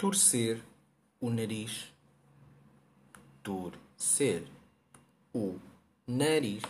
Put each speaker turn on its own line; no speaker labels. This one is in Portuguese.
torcer o nariz, torcer o nariz.